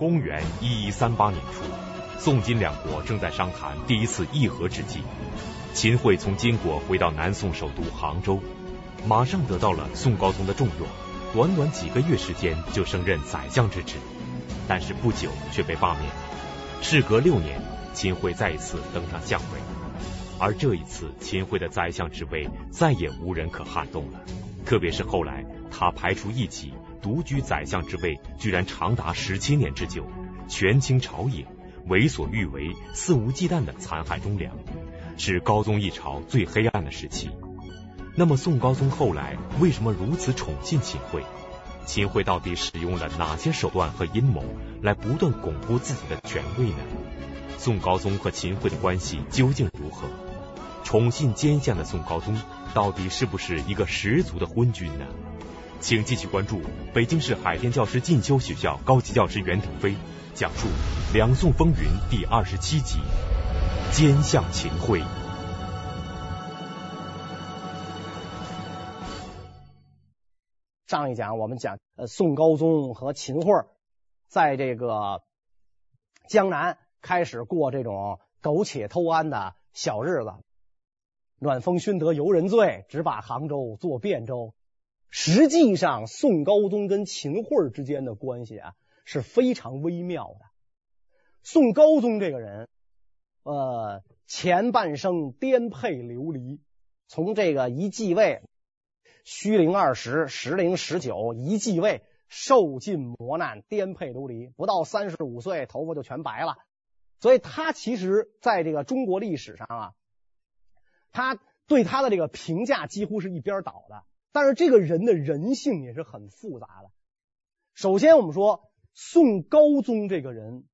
公元一一三八年初，宋金两国正在商谈第一次议和之际，秦桧从金国回到南宋首都杭州，马上得到了宋高宗的重用，短短几个月时间就升任宰相之职，但是不久却被罢免。事隔六年，秦桧再一次登上相位，而这一次秦桧的宰相之位再也无人可撼动了，特别是后来他排除异己。独居宰相之位，居然长达十七年之久，权倾朝野，为所欲为，肆无忌惮的残害忠良，是高宗一朝最黑暗的时期。那么宋高宗后来为什么如此宠信秦桧？秦桧到底使用了哪些手段和阴谋来不断巩固自己的权位呢？宋高宗和秦桧的关系究竟如何？宠信奸相的宋高宗到底是不是一个十足的昏君呢？请继续关注北京市海淀教师进修学校高级教师袁腾飞讲述《两宋风云》第二十七集《奸相秦桧》。上一讲我们讲，呃，宋高宗和秦桧在这个江南开始过这种苟且偷安的小日子，暖风熏得游人醉，直把杭州作汴州。实际上，宋高宗跟秦桧之间的关系啊是非常微妙的。宋高宗这个人，呃，前半生颠沛流离，从这个一继位，虚龄二十，实龄十九，一继位受尽磨难，颠沛流离，不到三十五岁，头发就全白了。所以他其实在这个中国历史上啊，他对他的这个评价几乎是一边倒的。但是这个人的人性也是很复杂的。首先，我们说宋高宗这个人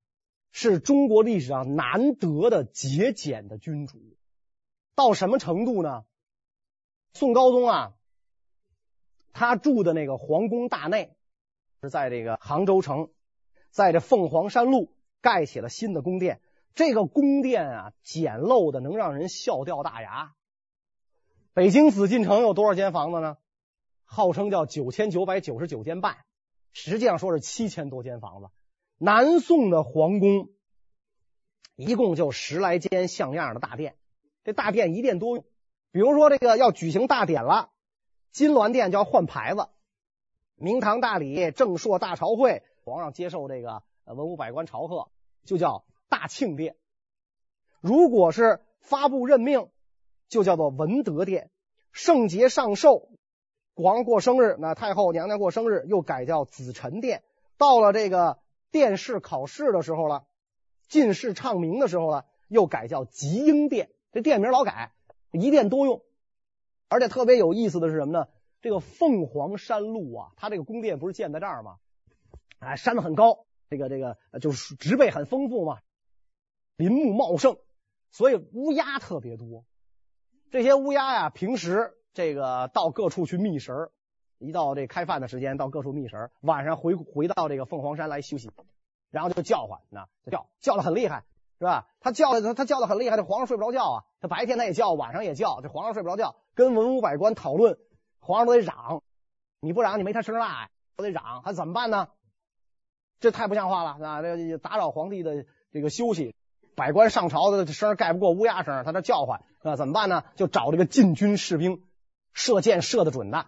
是中国历史上难得的节俭的君主，到什么程度呢？宋高宗啊，他住的那个皇宫大内是在这个杭州城，在这凤凰山路盖起了新的宫殿。这个宫殿啊，简陋的能让人笑掉大牙。北京紫禁城有多少间房子呢？号称叫九千九百九十九间半，实际上说是七千多间房子。南宋的皇宫一共就十来间像样的大殿，这大殿一殿多用。比如说这个要举行大典了，金銮殿就要换牌子。明堂大礼、正朔大朝会，皇上接受这个文武百官朝贺，就叫大庆殿。如果是发布任命，就叫做文德殿。圣节上寿。皇上过生日，那太后娘娘过生日又改叫紫宸殿。到了这个殿试考试的时候了，进士唱名的时候了，又改叫集英殿。这殿名老改，一殿多用。而且特别有意思的是什么呢？这个凤凰山路啊，它这个宫殿不是建在这儿吗？哎，山很高，这个这个就是植被很丰富嘛，林木茂盛，所以乌鸦特别多。这些乌鸦呀，平时。这个到各处去觅食，一到这开饭的时间，到各处觅食，晚上回回到这个凤凰山来休息，然后就叫唤，那叫叫的很厉害，是吧？他叫的他他叫的很厉害，这皇上睡不着觉啊。他白天他也叫，晚上也叫，这皇上睡不着觉，跟文武百官讨论，皇上都得嚷，你不嚷你没他声大呀，都得嚷，他怎么办呢？这太不像话了，啊，这个打扰皇帝的这个休息。百官上朝的声盖不过乌鸦声，他这叫唤，啊，怎么办呢？就找这个禁军士兵。射箭射得准的，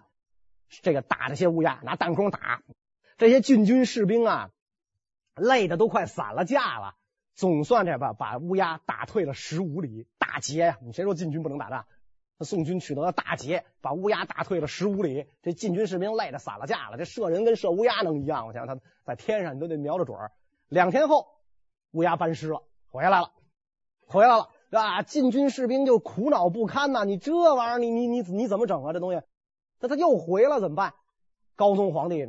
这个打这些乌鸦，拿弹弓打这些禁军士兵啊，累的都快散了架了。总算这把把乌鸦打退了十五里，大捷呀！你谁说禁军不能打仗？宋军取得了大捷，把乌鸦打退了十五里。这禁军士兵累得散了架了。这射人跟射乌鸦能一样？我想他在天上你都得瞄着准儿。两天后，乌鸦班师了，回来了，回来了。啊！禁军士兵就苦恼不堪呐！你这玩意儿，你你你你怎么整啊？这东西，那他又回了怎么办？高宗皇帝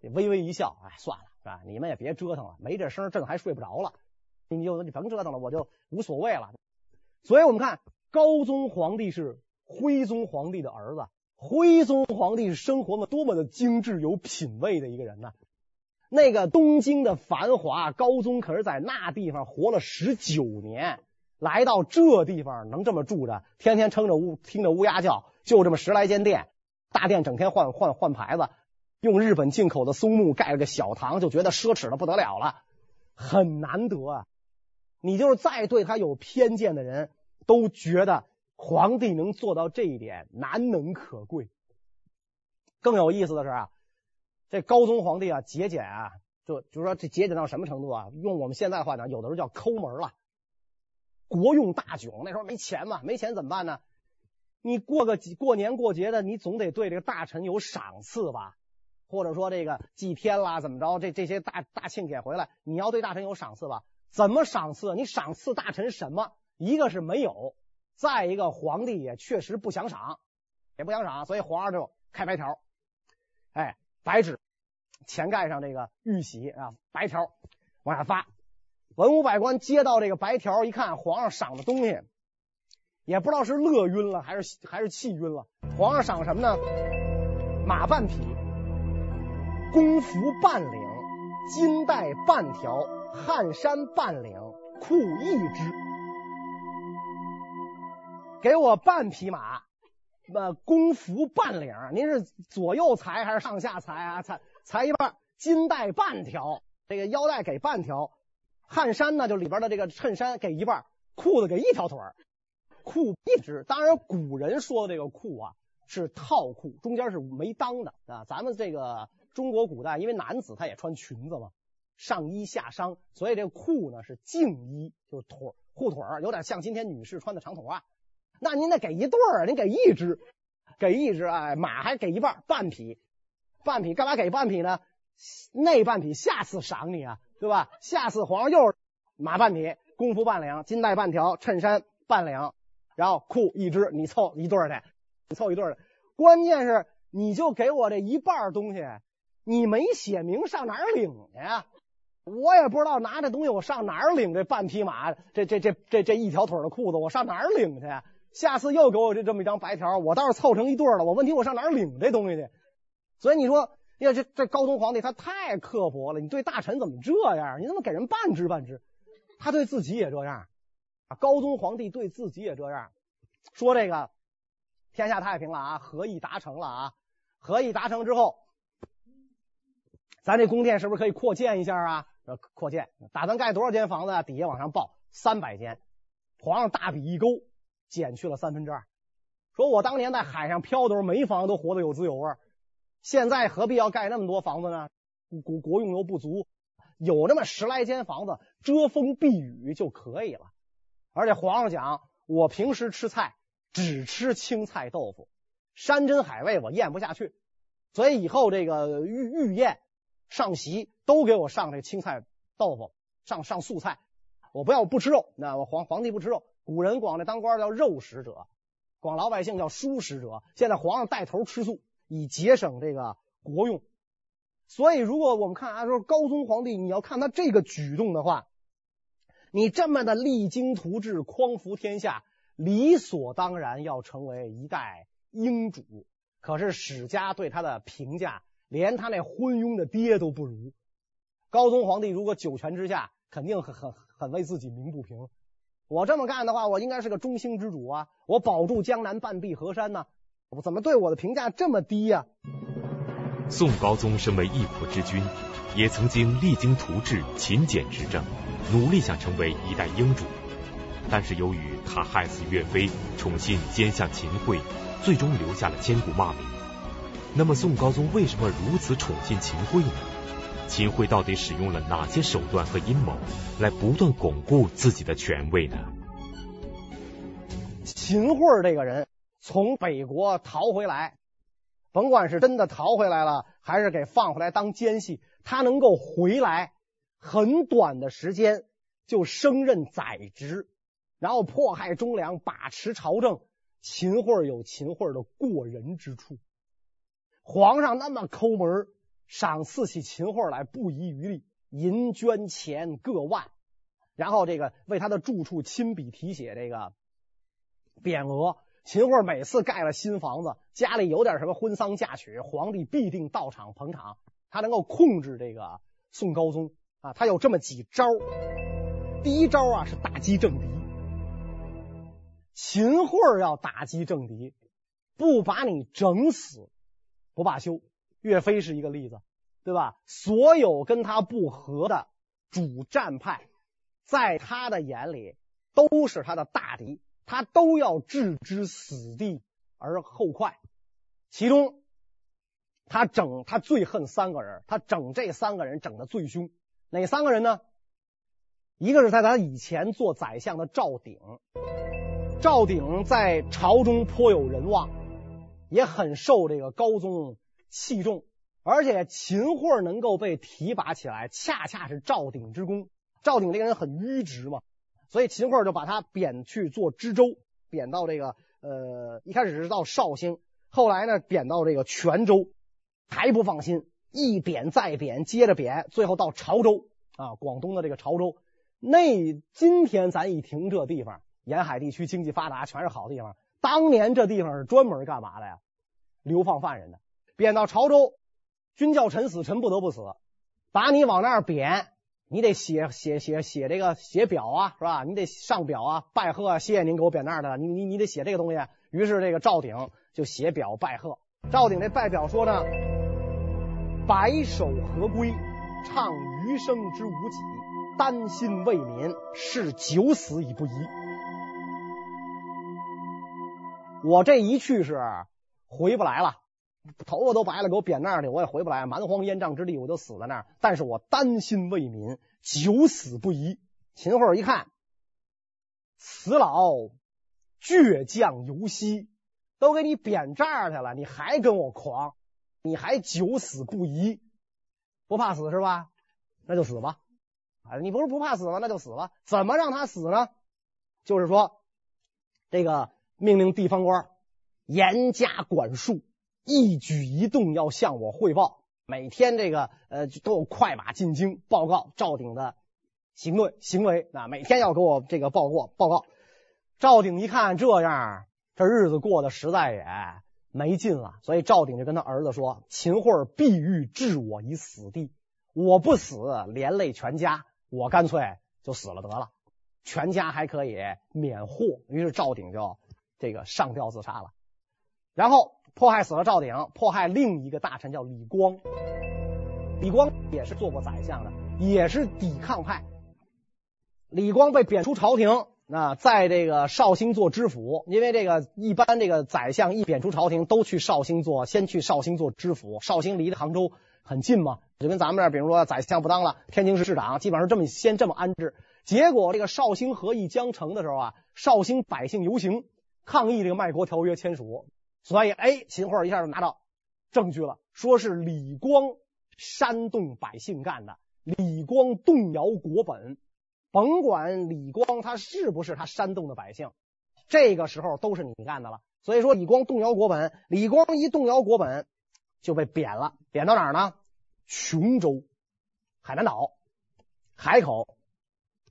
微微一笑，哎，算了，是吧？你们也别折腾了，没这声，朕还睡不着了。你就你甭折腾了，我就无所谓了。所以我们看，高宗皇帝是徽宗皇帝的儿子，徽宗皇帝是生活的多么的精致有品位的一个人呢？那个东京的繁华，高宗可是在那地方活了十九年。来到这地方能这么住着，天天撑着乌听着乌鸦叫，就这么十来间店，大殿整天换换换牌子，用日本进口的松木盖了个小堂，就觉得奢侈的不得了了。很难得啊。你就是再对他有偏见的人，都觉得皇帝能做到这一点难能可贵。更有意思的是啊，这高宗皇帝啊节俭啊，就就是说这节俭到什么程度啊？用我们现在的话讲，有的时候叫抠门了。国用大窘，那时候没钱嘛，没钱怎么办呢？你过个过年过节的，你总得对这个大臣有赏赐吧？或者说这个祭天啦，怎么着？这这些大大庆典回来，你要对大臣有赏赐吧？怎么赏赐？你赏赐大臣什么？一个是没有，再一个皇帝也确实不想赏，也不想赏，所以皇上就开白条，哎，白纸，前盖上这个玉玺啊，白条往下发。文武百官接到这个白条，一看皇上赏的东西，也不知道是乐晕了还是还是气晕了。皇上赏什么呢？马半匹，弓服半领，金带半条。汗衫半领，裤一只，给我半匹马，呃，弓服半领。您是左右裁还是上下裁啊？裁裁一半，金带半条，这个腰带给半条，汗衫呢就里边的这个衬衫给一半，裤子给一条腿，裤一只。当然，古人说的这个裤啊是套裤，中间是没裆的啊。咱们这个中国古代，因为男子他也穿裙子嘛。上衣下裳，所以这个裤呢是净衣，就是腿护腿，有点像今天女士穿的长筒袜。那您得给一对儿，您给一只，给一只，哎，马还给一半，半匹，半匹干嘛给半匹呢？那半匹下次赏你啊，对吧？下次皇上又是马半匹，功夫半两，金带半条，衬衫半两，然后裤一只，你凑一对儿去，你凑一对儿去。关键是你就给我这一半东西，你没写明上哪儿领去呀？我也不知道拿这东西我上哪儿领这半匹马，这这这这这一条腿的裤子我上哪儿领去？下次又给我这这么一张白条，我倒是凑成一对了。我问题我上哪儿领这东西去？所以你说，呀，这这高宗皇帝他太刻薄了。你对大臣怎么这样？你怎么给人半只半只？他对自己也这样啊？高宗皇帝对自己也这样，说这个天下太平了啊，和议达成了啊，和议达成之后，咱这宫殿是不是可以扩建一下啊？扩建，打算盖多少间房子啊？底下往上报三百间。皇上大笔一勾，减去了三分之二。说我当年在海上漂的时候，没房都活得有滋有味。现在何必要盖那么多房子呢？国国用又不足，有那么十来间房子遮风避雨就可以了。而且皇上讲，我平时吃菜只吃青菜豆腐，山珍海味我咽不下去，所以以后这个御御宴。上席都给我上这青菜豆腐，上上素菜，我不要不吃肉。那我皇皇帝不吃肉，古人管这当官叫肉食者，管老百姓叫蔬食者。现在皇上带头吃素，以节省这个国用。所以，如果我们看啊，说高宗皇帝，你要看他这个举动的话，你这么的励精图治、匡扶天下，理所当然要成为一代英主。可是史家对他的评价。连他那昏庸的爹都不如。高宗皇帝如果九泉之下，肯定很很很为自己鸣不平。我这么干的话，我应该是个中兴之主啊！我保住江南半壁河山呢，我怎么对我的评价这么低呀？宋高宗身为一国之君，也曾经励精图治、勤俭执政，努力想成为一代英主。但是由于他害死岳飞，宠信奸相秦桧，最终留下了千古骂名。那么宋高宗为什么如此宠信秦桧呢？秦桧到底使用了哪些手段和阴谋，来不断巩固自己的权位呢？秦桧这个人从北国逃回来，甭管是真的逃回来了，还是给放回来当奸细，他能够回来很短的时间就升任宰执，然后迫害忠良，把持朝政。秦桧有秦桧的过人之处。皇上那么抠门，赏赐起秦桧来不遗余力，银绢钱各万，然后这个为他的住处亲笔题写这个匾额。秦桧每次盖了新房子，家里有点什么婚丧嫁娶，皇帝必定到场捧场。他能够控制这个宋高宗啊，他有这么几招。第一招啊是打击政敌，秦桧要打击政敌，不把你整死。不罢休，岳飞是一个例子，对吧？所有跟他不和的主战派，在他的眼里都是他的大敌，他都要置之死地而后快。其中，他整他最恨三个人，他整这三个人整的最凶。哪三个人呢？一个是在他以前做宰相的赵鼎，赵鼎在朝中颇有人望，也很受这个高宗器重。而且秦桧能够被提拔起来，恰恰是赵鼎之功。赵鼎这个人很迂直嘛，所以秦桧就把他贬去做知州，贬到这个呃，一开始是到绍兴，后来呢贬到这个泉州，还不放心，一贬再贬，接着贬，最后到潮州啊，广东的这个潮州。那今天咱一听这地方，沿海地区经济发达，全是好地方。当年这地方是专门干嘛的呀？流放犯人的，贬到潮州。君叫臣死，臣不得不死。把你往那儿贬，你得写写写写这个写表啊，是吧？你得上表啊，拜贺，谢谢您给我贬那儿的。你你你得写这个东西。于是这个赵鼎就写表拜贺。赵鼎这拜表说呢：“白首何归，唱余生之无几，丹心为民，是九死已不移。”我这一去是回不来了。头发都白了，给我贬那儿去，我也回不来。蛮荒烟瘴之地，我就死在那儿。但是我丹心为民，九死不移。秦桧一看，死老倔强犹惜，都给你贬这儿去了，你还跟我狂，你还九死不移，不怕死是吧？那就死吧。哎，你不是不怕死吗？那就死吧。怎么让他死呢？就是说，这个命令地方官严加管束。一举一动要向我汇报，每天这个呃都有快马进京报告赵鼎的行动行为啊，每天要给我这个报过报告。赵鼎一看这样，这日子过得实在也没劲了，所以赵鼎就跟他儿子说：“秦桧必欲置我于死地，我不死连累全家，我干脆就死了得了，全家还可以免祸。”于是赵鼎就这个上吊自杀了，然后。迫害死了赵鼎，迫害另一个大臣叫李光。李光也是做过宰相的，也是抵抗派。李光被贬出朝廷，那在这个绍兴做知府，因为这个一般这个宰相一贬出朝廷，都去绍兴做，先去绍兴做知府。绍兴离杭州很近嘛，就跟咱们这儿，比如说宰相不当了，天津市市长基本上这么先这么安置。结果这个绍兴和议将成的时候啊，绍兴百姓游行抗议这个卖国条约签署。所以，哎，秦桧一下就拿到证据了，说是李光煽动百姓干的，李光动摇国本。甭管李光他是不是他煽动的百姓，这个时候都是你干的了。所以说，李光动摇国本，李光一动摇国本就被贬了，贬到哪儿呢？琼州、海南岛、海口，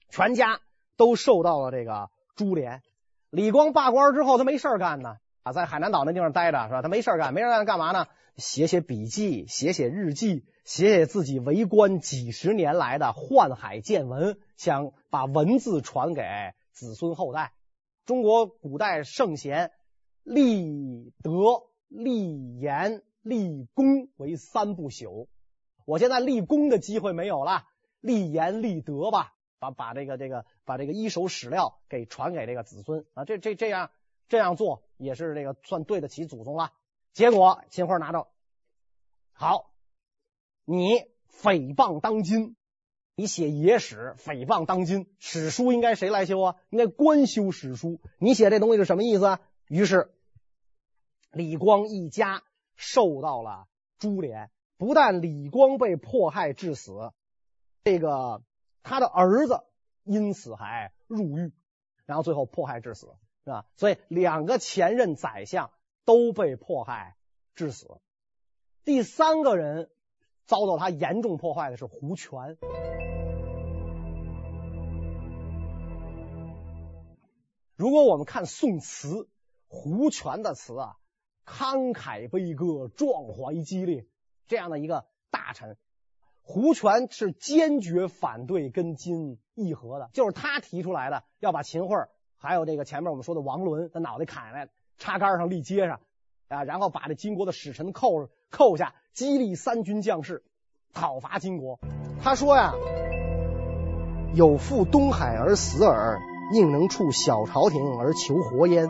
全家都受到了这个株连。李光罢官之后，他没事干呢。啊，在海南岛那地方待着是吧？他没事干，没事干干嘛呢？写写笔记，写写日记，写写自己为官几十年来的宦海见闻，想把文字传给子孙后代。中国古代圣贤立德、立言、立功为三不朽。我现在立功的机会没有了，立言立德吧，把把这个这个把这个一手史料给传给这个子孙啊，这这这样。这样做也是这个算对得起祖宗了。结果秦桧拿着，好，你诽谤当今，你写野史诽谤当今，史书应该谁来修啊？应该官修史书。你写这东西是什么意思啊？于是李光一家受到了株连，不但李光被迫害致死，这个他的儿子因此还入狱，然后最后迫害致死。是吧？所以两个前任宰相都被迫害致死。第三个人遭到他严重破坏的是胡权。如果我们看宋词，胡权的词啊，慷慨悲歌，壮怀激烈，这样的一个大臣，胡权是坚决反对跟金议和的，就是他提出来的，要把秦桧。还有这个前面我们说的王伦，他脑袋砍下来，插杆上立街上啊，然后把这金国的使臣扣扣下，激励三军将士讨伐金国。他说呀，有负东海而死耳，宁能触小朝廷而求活焉？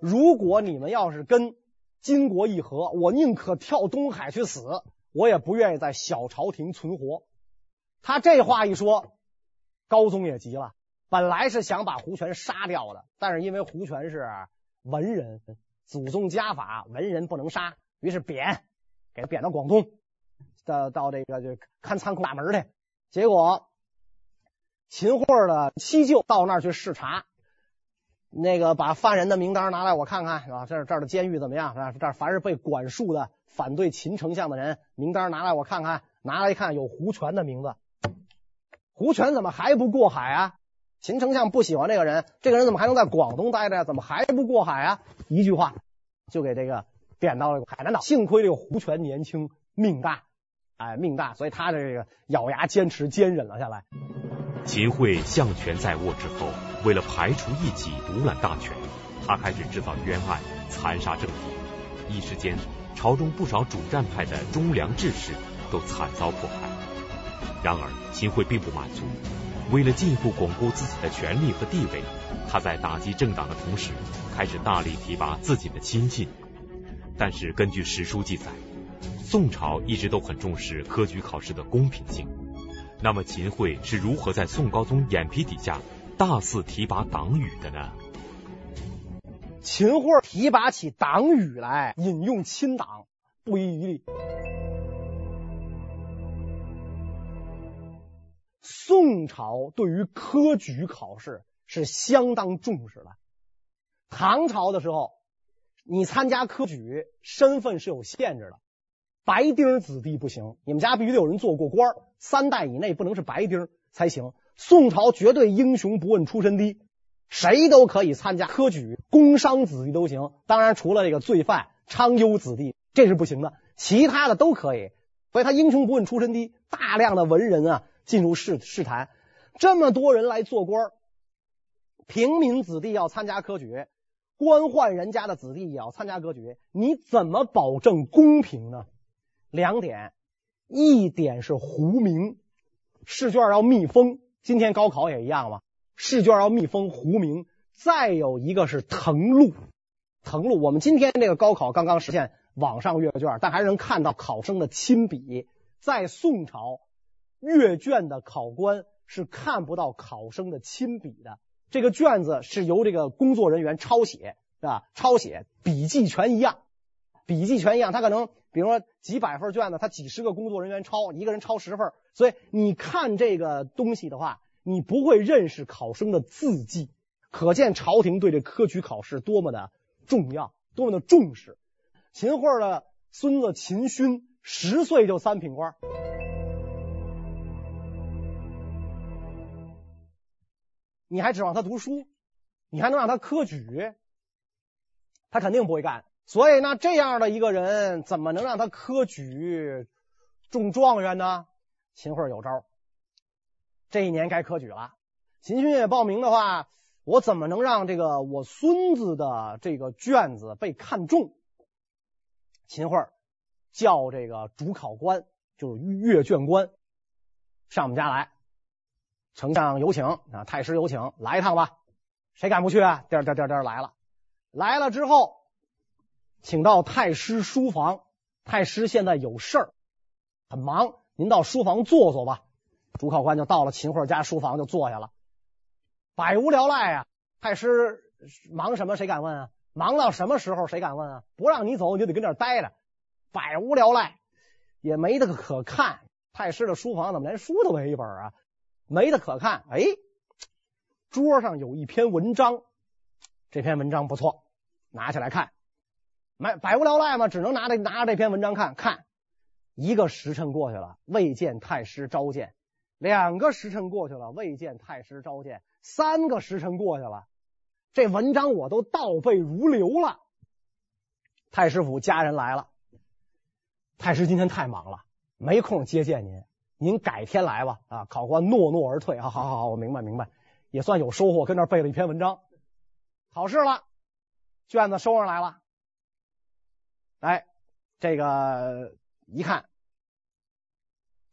如果你们要是跟金国议和，我宁可跳东海去死，我也不愿意在小朝廷存活。他这话一说，高宗也急了。本来是想把胡全杀掉的，但是因为胡全是文人，祖宗家法，文人不能杀，于是贬，给贬到广东，到到这个就看仓库大门去。结果秦桧的七舅到那儿去视察，那个把犯人的名单拿来我看看，啊？这这儿的监狱怎么样？啊？这凡是被管束的反对秦丞相的人，名单拿来我看看。拿来一看，有胡全的名字。胡全怎么还不过海啊？秦丞相不喜欢这个人，这个人怎么还能在广东待着呀？怎么还不过海啊？一句话就给这个贬到了海南岛。幸亏这个胡权年轻，命大，哎，命大，所以他这个咬牙坚持，坚忍了下来。秦桧相权在握之后，为了排除异己，独揽大权，他开始制造冤案，残杀政敌。一时间，朝中不少主战派的忠良志士都惨遭迫害。然而，秦桧并不满足。为了进一步巩固自己的权力和地位，他在打击政党的同时，开始大力提拔自己的亲信。但是，根据史书记载，宋朝一直都很重视科举考试的公平性。那么，秦桧是如何在宋高宗眼皮底下大肆提拔党羽的呢？秦桧提拔起党羽来，引用亲党，不遗余力。宋朝对于科举考试是相当重视的。唐朝的时候，你参加科举，身份是有限制的，白丁子弟不行，你们家必须得有人做过官，三代以内不能是白丁才行。宋朝绝对英雄不问出身低，谁都可以参加科举，工商子弟都行。当然，除了这个罪犯、娼优子弟，这是不行的，其他的都可以。所以他英雄不问出身低，大量的文人啊。进入试试坛，这么多人来做官，平民子弟要参加科举，官宦人家的子弟也要参加科举，你怎么保证公平呢？两点，一点是糊名，试卷要密封，今天高考也一样嘛，试卷要密封糊名。再有一个是誊录，誊录，我们今天这个高考刚刚实现网上阅卷，但还是能看到考生的亲笔，在宋朝。阅卷的考官是看不到考生的亲笔的，这个卷子是由这个工作人员抄写，是吧？抄写笔记全一样，笔记全一样。他可能比如说几百份卷子，他几十个工作人员抄，一个人抄十份，所以你看这个东西的话，你不会认识考生的字迹，可见朝廷对这科举考试多么的重要，多么的重视。秦桧的孙子秦勋十岁就三品官。你还指望他读书？你还能让他科举？他肯定不会干。所以呢，这样的一个人怎么能让他科举中状元呢？秦桧有招。这一年该科举了，秦勋也报名的话，我怎么能让这个我孙子的这个卷子被看中？秦桧叫这个主考官，就是阅卷官，上我们家来。丞相有请啊，太师有请，来一趟吧。谁敢不去啊？颠颠颠颠来了，来了之后，请到太师书房。太师现在有事儿，很忙，您到书房坐坐吧。主考官就到了秦桧家书房，就坐下了，百无聊赖啊。太师忙什么？谁敢问啊？忙到什么时候？谁敢问啊？不让你走，你就得跟这儿待着，百无聊赖，也没得可看。太师的书房怎么连书都没一本啊？没得可看，哎，桌上有一篇文章，这篇文章不错，拿起来看，没百无聊赖嘛，只能拿着拿着这篇文章看看。一个时辰过去了，未见太师召见；两个时辰过去了，未见太师召见；三个时辰过去了，这文章我都倒背如流了。太师府家人来了，太师今天太忙了，没空接见您。您改天来吧。啊，考官诺诺而退。好好好，我明白明白，也算有收获。跟那背了一篇文章，考试了，卷子收上来了。哎，这个一看，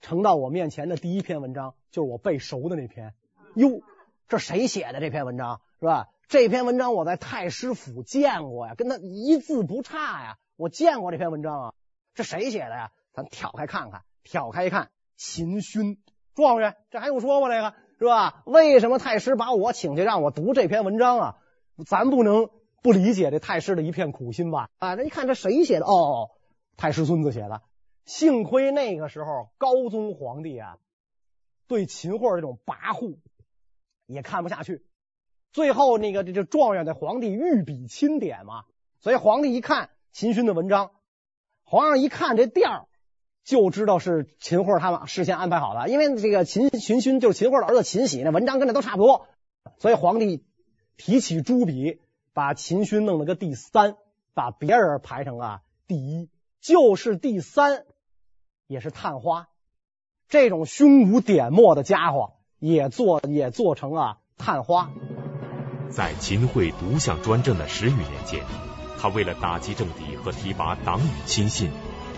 呈到我面前的第一篇文章就是我背熟的那篇。哟，这谁写的这篇文章是吧？这篇文章我在太师府见过呀，跟他一字不差呀。我见过这篇文章啊，这谁写的呀？咱挑开看看，挑开一看，秦勋状元，这还用说吗？这个是吧？为什么太师把我请去让我读这篇文章啊？咱不能不理解这太师的一片苦心吧？啊，那一看这谁写的？哦，太师孙子写的。幸亏那个时候高宗皇帝啊，对秦桧这种跋扈也看不下去。最后那个这这状元的皇帝御笔钦点嘛，所以皇帝一看秦勋的文章，皇上一看这调儿，就知道是秦桧他们事先安排好的。因为这个秦秦勋就是秦桧的儿子秦喜，那文章跟这都差不多，所以皇帝提起朱笔，把秦勋弄了个第三，把别人排成啊第一，就是第三。也是探花，这种胸无点墨的家伙也做也做成了探花。在秦桧独享专政的十余年间，他为了打击政敌和提拔党羽亲信，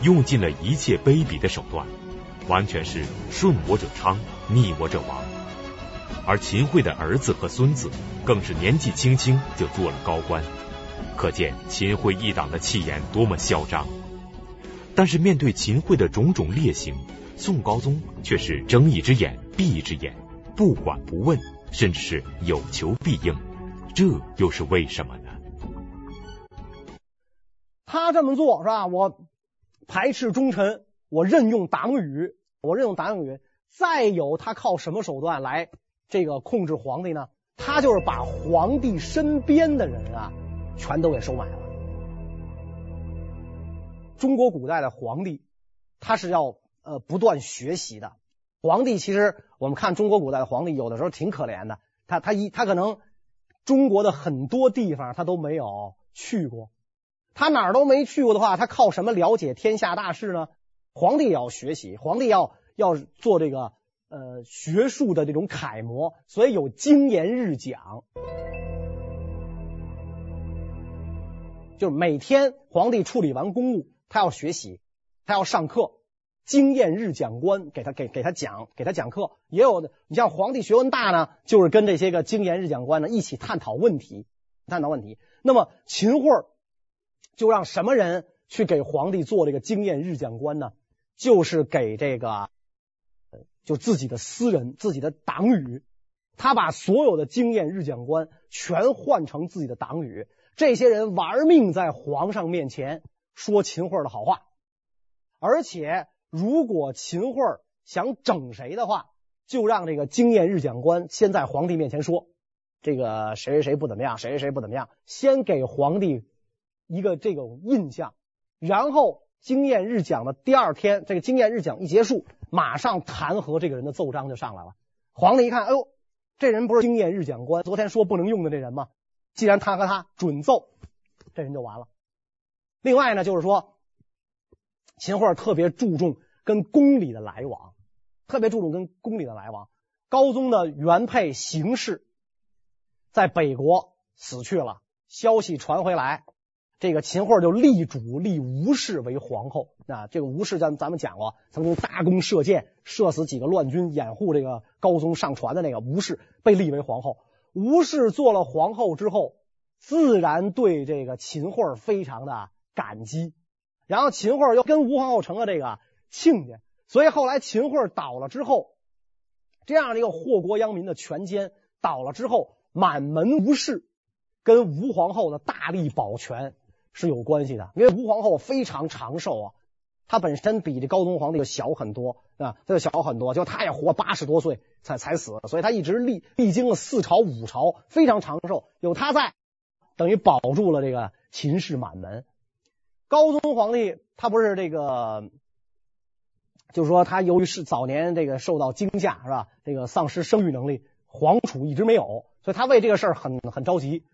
用尽了一切卑鄙的手段，完全是顺我者昌，逆我者亡。而秦桧的儿子和孙子更是年纪轻轻就做了高官，可见秦桧一党的气焰多么嚣张。但是面对秦桧的种种劣行，宋高宗却是睁一只眼闭一只眼，不管不问，甚至是有求必应。这又是为什么呢？他这么做是吧？我排斥忠臣，我任用党羽，我任用党羽。再有，他靠什么手段来这个控制皇帝呢？他就是把皇帝身边的人啊，全都给收买了。中国古代的皇帝，他是要呃不断学习的。皇帝其实我们看中国古代的皇帝，有的时候挺可怜的。他他一他可能中国的很多地方他都没有去过，他哪儿都没去过的话，他靠什么了解天下大事呢？皇帝也要学习，皇帝要要做这个呃学术的这种楷模，所以有经言日讲。就是每天皇帝处理完公务。他要学习，他要上课，经验日讲官给他给给他讲给他讲课，也有的，你像皇帝学问大呢，就是跟这些个经验日讲官呢一起探讨问题，探讨问题。那么秦桧就让什么人去给皇帝做这个经验日讲官呢？就是给这个，就自己的私人、自己的党羽，他把所有的经验日讲官全换成自己的党羽，这些人玩命在皇上面前。说秦桧的好话，而且如果秦桧想整谁的话，就让这个经验日讲官先在皇帝面前说，这个谁谁谁不怎么样，谁谁谁不怎么样，先给皇帝一个这种印象，然后经验日讲的第二天，这个经验日讲一结束，马上弹劾这个人的奏章就上来了。皇帝一看，哎呦，这人不是经验日讲官，昨天说不能用的这人吗？既然弹劾他，准奏，这人就完了。另外呢，就是说，秦桧特别注重跟宫里的来往，特别注重跟宫里的来往。高宗的原配邢氏在北国死去了，消息传回来，这个秦桧就立主立吴氏为皇后。啊，这个吴氏咱咱们讲过，曾经大弓射箭射死几个乱军，掩护这个高宗上船的那个吴氏被立为皇后。吴氏做了皇后之后，自然对这个秦桧非常的。感激，然后秦桧又跟吴皇后成了这个亲家，所以后来秦桧倒了之后，这样的一个祸国殃民的权奸倒了之后，满门吴氏跟吴皇后的大力保全是有关系的，因为吴皇后非常长寿啊，她本身比这高宗皇帝就小很多啊，她就小很多，就她也活八十多岁才才死，所以她一直历历经了四朝五朝，非常长寿，有她在，等于保住了这个秦氏满门。高宗皇帝他不是这个，就是说他由于是早年这个受到惊吓是吧？这个丧失生育能力，皇储一直没有，所以他为这个事儿很很着急，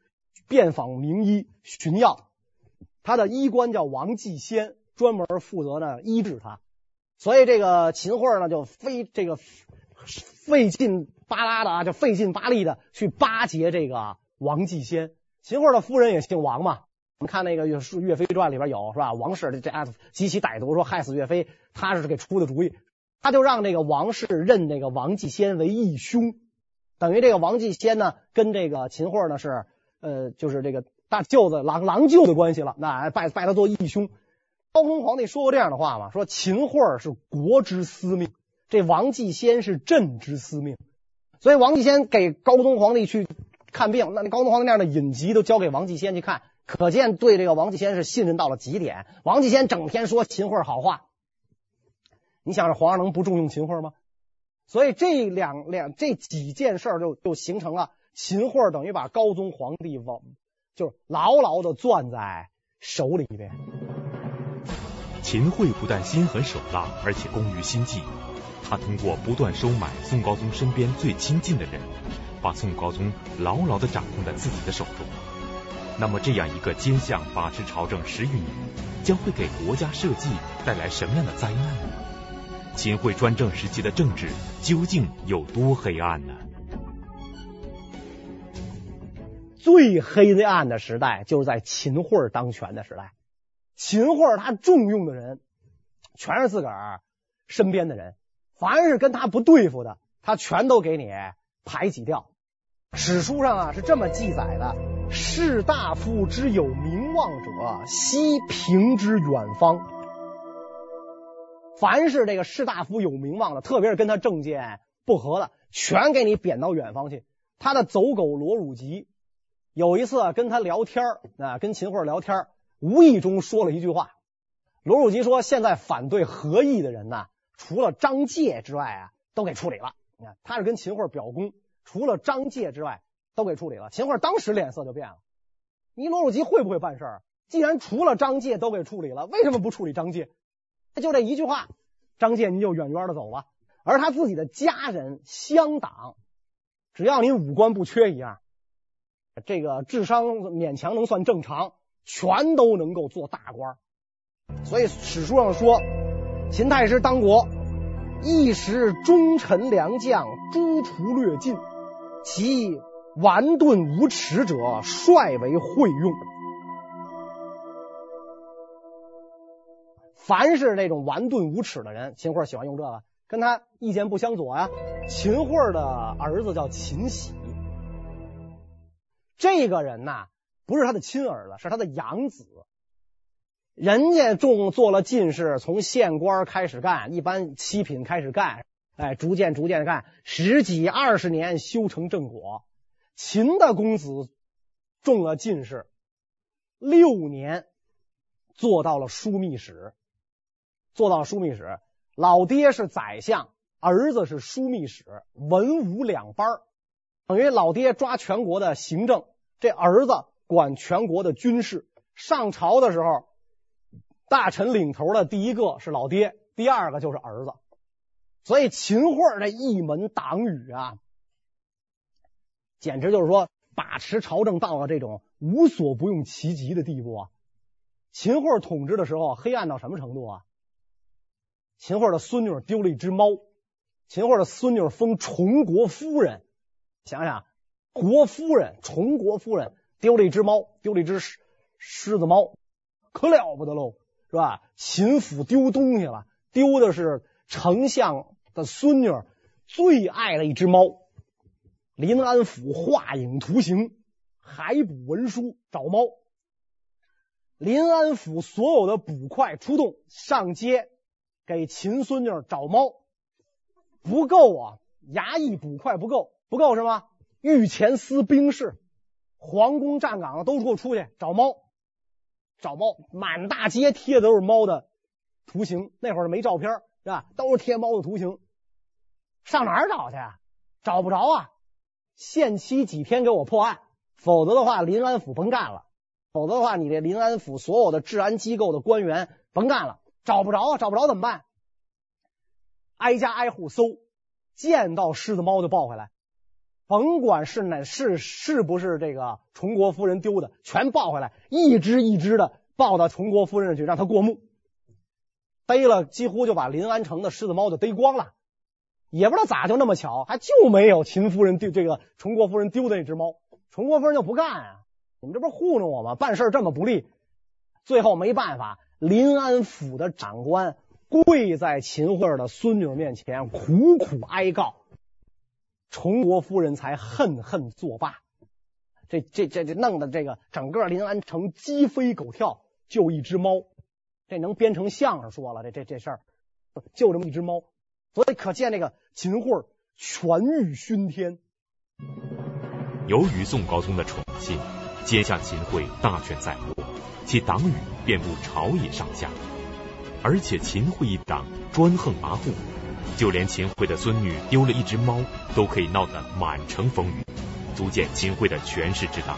遍访名医寻药。他的医官叫王继先，专门负责呢医治他。所以这个秦桧呢就费这个费劲巴拉的啊，就费劲巴力的去巴结这个王继先。秦桧的夫人也姓王嘛。我们看那个《岳岳飞传》里边有是吧？王氏这这啊极其歹毒，说害死岳飞，他是给出的主意。他就让这个王氏认这个王继先为义兄，等于这个王继先呢跟这个秦桧呢是呃就是这个大舅子郎郎舅的关系了，那拜拜他做义兄。高宗皇帝说过这样的话吗？说秦桧是国之司命，这王继先是朕之司命，所以王继先给高宗皇帝去看病，那高宗皇帝那样的隐疾都交给王继先去看，可见对这个王继先是信任到了极点。王继先整天说秦桧好话，你想着皇上能不重用秦桧吗？所以这两两这几件事就就形成了秦桧等于把高宗皇帝往就是牢牢的攥在手里边。秦桧不但心狠手辣，而且工于心计。他通过不断收买宋高宗身边最亲近的人，把宋高宗牢牢的掌控在自己的手中。那么，这样一个奸相把持朝政十余年，将会给国家社稷带来什么样的灾难呢？秦桧专政时期的政治究竟有多黑暗呢？最黑暗的时代就是在秦桧当权的时代。秦桧他重用的人，全是自个儿身边的人，凡是跟他不对付的，他全都给你排挤掉。史书上啊是这么记载的：士大夫之有名望者，悉平之远方。凡是这个士大夫有名望的，特别是跟他政见不合的，全给你贬到远方去。他的走狗罗汝吉有一次跟他聊天啊，跟秦桧聊天。无意中说了一句话，罗汝吉说：“现在反对和议的人呢，除了张介之外啊，都给处理了。你看，他是跟秦桧表功，除了张介之外都给处理了。秦桧当时脸色就变了。你罗汝吉会不会办事？既然除了张介都给处理了，为什么不处理张介？就这一句话，张介您就远远的走吧。而他自己的家人乡党，只要您五官不缺一样，这个智商勉强能算正常。”全都能够做大官，所以史书上说，秦太师当国，一时忠臣良将诸途略尽，其顽钝无耻者，率为会用。凡是那种顽钝无耻的人，秦桧喜欢用这个，跟他意见不相左呀。秦桧的儿子叫秦喜，这个人呐。不是他的亲儿子，是他的养子。人家中做了进士，从县官开始干，一般七品开始干，哎，逐渐逐渐干，十几二十年修成正果。秦的公子中了进士，六年做到了枢密使，做到枢密使。老爹是宰相，儿子是枢密使，文武两班，等于老爹抓全国的行政，这儿子。管全国的军事，上朝的时候，大臣领头的第一个是老爹，第二个就是儿子。所以秦桧这一门党羽啊，简直就是说把持朝政到了这种无所不用其极的地步啊！秦桧统治的时候黑暗到什么程度啊？秦桧的孙女丢了一只猫，秦桧的孙女封崇国夫人，想想国夫人，崇国夫人。丢了一只猫，丢了一只狮狮子猫，可了不得喽，是吧？秦府丢东西了，丢的是丞相的孙女最爱的一只猫。临安府画影图形，海捕文书找猫。临安府所有的捕快出动上街，给秦孙女找猫，不够啊！衙役捕快不够，不够是吗？御前司兵士。皇宫站岗的都给我出去找猫，找猫，满大街贴的都是猫的图形。那会儿没照片是吧？都是贴猫的图形。上哪儿找去啊？找不着啊！限期几天给我破案，否则的话，临安府甭干了。否则的话，你这临安府所有的治安机构的官员甭干了。找不着啊，找不着怎么办？挨家挨户搜，见到狮子猫就抱回来。甭管是哪是是不是这个崇国夫人丢的，全抱回来，一只一只的抱到崇国夫人去，让他过目。逮了，几乎就把临安城的狮子猫就逮光了。也不知道咋就那么巧，还就没有秦夫人丢这个崇国夫人丢的那只猫。崇国夫人就不干啊！你们这不是糊弄我吗？办事这么不利，最后没办法，临安府的长官跪在秦桧的孙女面前苦苦哀告，崇国夫人才恨恨作罢。这这这这弄得这个整个临安城鸡飞狗跳，就一只猫，这能编成相声说了。这这这事儿，就这么一只猫，所以可见这个秦桧权欲熏天。由于宋高宗的宠信，接下秦桧大权在握，其党羽遍布朝野上下。而且秦桧一党专横跋扈，就连秦桧的孙女丢了一只猫，都可以闹得满城风雨，足见秦桧的权势之大。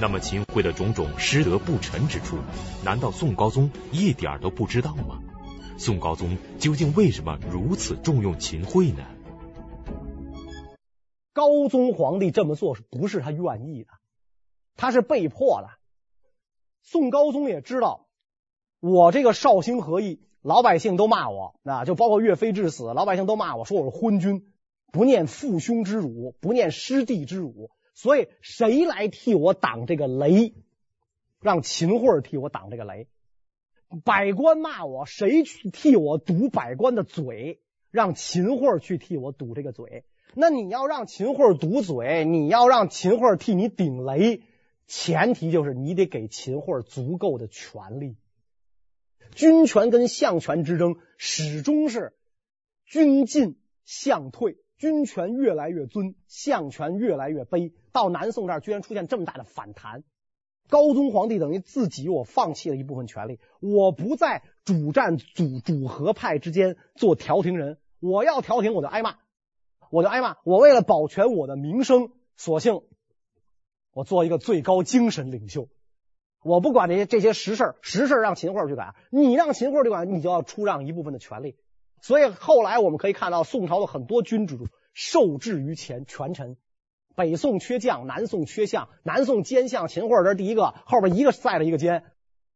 那么秦桧的种种失德不臣之处，难道宋高宗一点都不知道吗？宋高宗究竟为什么如此重用秦桧呢？高宗皇帝这么做是不是他愿意的？他是被迫的。宋高宗也知道。我这个绍兴和议，老百姓都骂我，啊，就包括岳飞之死，老百姓都骂我说我是昏君，不念父兄之辱，不念师弟之辱，所以谁来替我挡这个雷？让秦桧替我挡这个雷。百官骂我，谁去替我堵百官的嘴？让秦桧去替我堵这个嘴。那你要让秦桧堵嘴，你要让秦桧替你顶雷，前提就是你得给秦桧足够的权力。军权跟相权之争始终是军进相退，军权越来越尊，相权越来越卑。到南宋这儿，居然出现这么大的反弹。高宗皇帝等于自己，我放弃了一部分权力，我不在主战主主和派之间做调停人。我要调停，我就挨骂，我就挨骂。我为了保全我的名声，索性我做一个最高精神领袖。我不管这些这些实事，实事让秦桧去管。你让秦桧去管，你就要出让一部分的权利。所以后来我们可以看到，宋朝的很多君主受制于前权臣。北宋缺将，南宋缺相，南宋奸相秦桧这是第一个，后边一个赛了一个奸。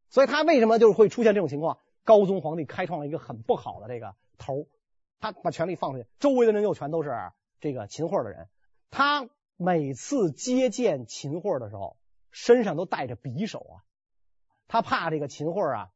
所以他为什么就是会出现这种情况？高宗皇帝开创了一个很不好的这个头，他把权力放出去，周围的人又全都是这个秦桧的人。他每次接见秦桧的时候。身上都带着匕首啊，他怕这个秦桧啊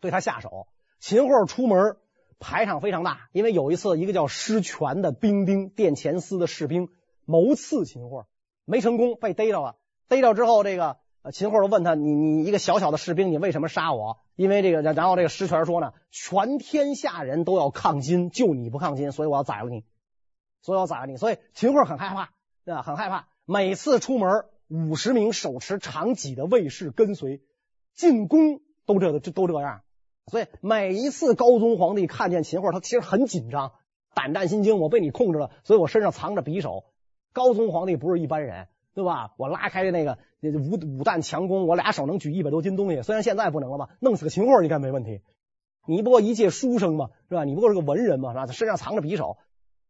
对他下手。秦桧出门排场非常大，因为有一次一个叫施权的兵丁，殿前司的士兵谋刺秦桧，没成功，被逮着了。逮着之后，这个秦桧就问他：“你你一个小小的士兵，你为什么杀我？”因为这个，然后这个施权说呢：“全天下人都要抗金，就你不抗金，所以我要宰了你，所以我要宰了你。”所以秦桧很害怕，对吧？很害怕，每次出门。五十名手持长戟的卫士跟随进攻，都这个都这样。所以每一次高宗皇帝看见秦桧，他其实很紧张，胆战心惊。我被你控制了，所以我身上藏着匕首。高宗皇帝不是一般人，对吧？我拉开的那个五五弹强弓，我俩手能举一百多斤东西。虽然现在不能了吧，弄死个秦桧应该没问题。你不过一介书生嘛，是吧？你不过是个文人嘛，是吧？身上藏着匕首，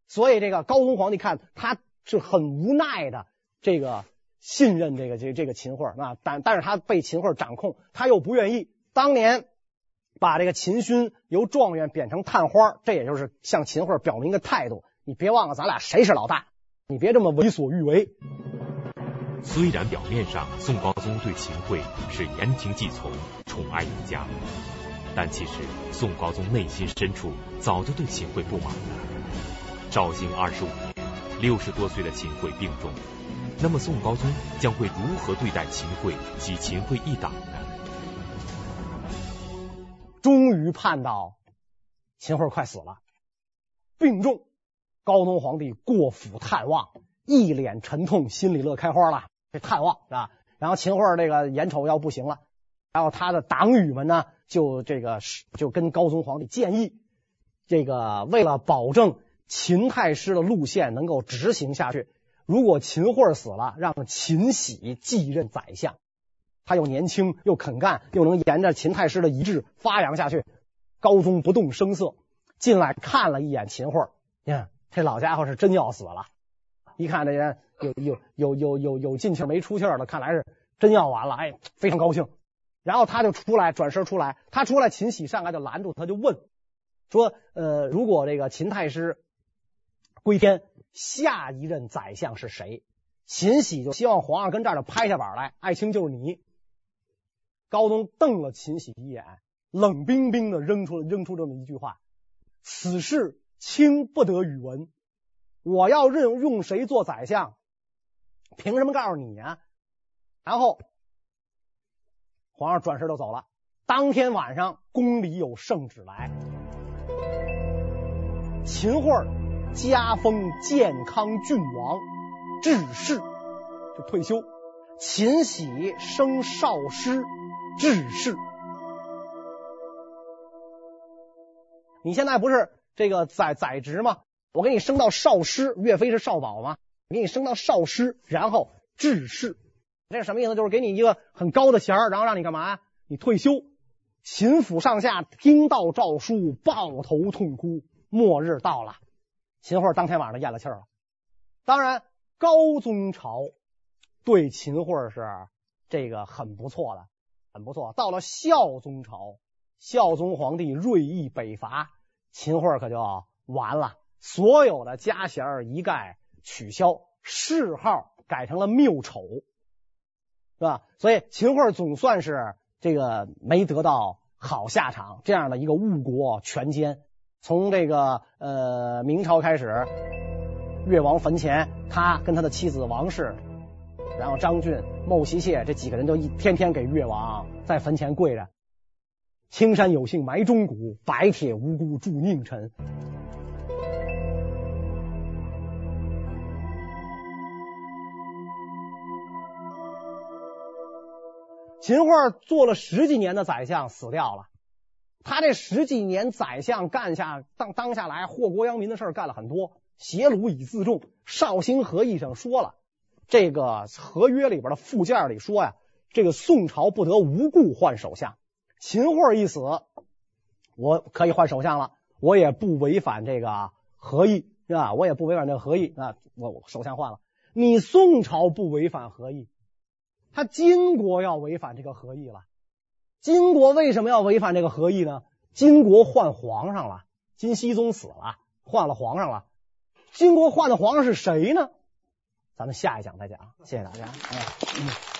所以这个高宗皇帝看他是很无奈的，这个。信任这个这这个秦桧啊，但但是他被秦桧掌控，他又不愿意。当年把这个秦勋由状元贬成探花，这也就是向秦桧表明一个态度：你别忘了咱俩谁是老大，你别这么为所欲为。虽然表面上宋高宗对秦桧是言听计从、宠爱有加，但其实宋高宗内心深处早就对秦桧不满了。绍兴二十五年，六十多岁的秦桧病重。那么宋高宗将会如何对待秦桧及秦桧一党呢？终于盼到秦桧快死了，病重，高宗皇帝过府探望，一脸沉痛，心里乐开花了。这探望是吧？然后秦桧这个眼瞅要不行了，然后他的党羽们呢，就这个就跟高宗皇帝建议，这个为了保证秦太师的路线能够执行下去。如果秦桧死了，让秦喜继任宰相，他又年轻又肯干，又能沿着秦太师的遗志发扬下去。高宗不动声色，进来看了一眼秦桧，呀，这老家伙是真要死了。一看这人有有有有有有进气没出气的，看来是真要完了。哎，非常高兴。然后他就出来，转身出来，他出来，秦喜上来就拦住，他就问说：“呃，如果这个秦太师归天？”下一任宰相是谁？秦喜就希望皇上跟这儿就拍下板来，爱卿就是你。高宗瞪了秦喜一眼，冷冰冰的扔出了扔出这么一句话：“此事卿不得与闻。”我要任用谁做宰相？凭什么告诉你呀？然后皇上转身就走了。当天晚上，宫里有圣旨来，秦桧加封建康郡王，致仕就退休；秦喜升少师，致仕。你现在不是这个宰宰职吗？我给你升到少师，岳飞是少保吗？给你升到少师，然后致仕，这是什么意思？就是给你一个很高的衔儿，然后让你干嘛？你退休。秦府上下听到诏书，抱头痛哭。末日到了，秦桧当天晚上咽了气儿了。当然，高宗朝对秦桧是这个很不错的，很不错。到了孝宗朝，孝宗皇帝锐意北伐，秦桧可就完了。所有的家衔一概取消，谥号改成了缪丑，是吧？所以秦桧总算是这个没得到好下场。这样的一个误国权奸，从这个呃明朝开始，越王坟前，他跟他的妻子王氏，然后张俊、孟希谢这几个人就一天天给越王在坟前跪着。青山有幸埋忠骨，白铁无辜铸佞臣。秦桧做了十几年的宰相，死掉了。他这十几年宰相干下当当下来祸国殃民的事儿干了很多，挟虏以自重。绍兴和议上说了，这个合约里边的附件里说呀，这个宋朝不得无故换首相。秦桧一死，我可以换首相了，我也不违反这个和议，是吧？我也不违反这个和议啊，我首相换了。你宋朝不违反和议。他金国要违反这个和议了，金国为什么要违反这个和议呢？金国换皇上了，金熙宗死了，换了皇上了。金国换的皇上是谁呢？咱们下一讲再讲。谢谢大家。嗯。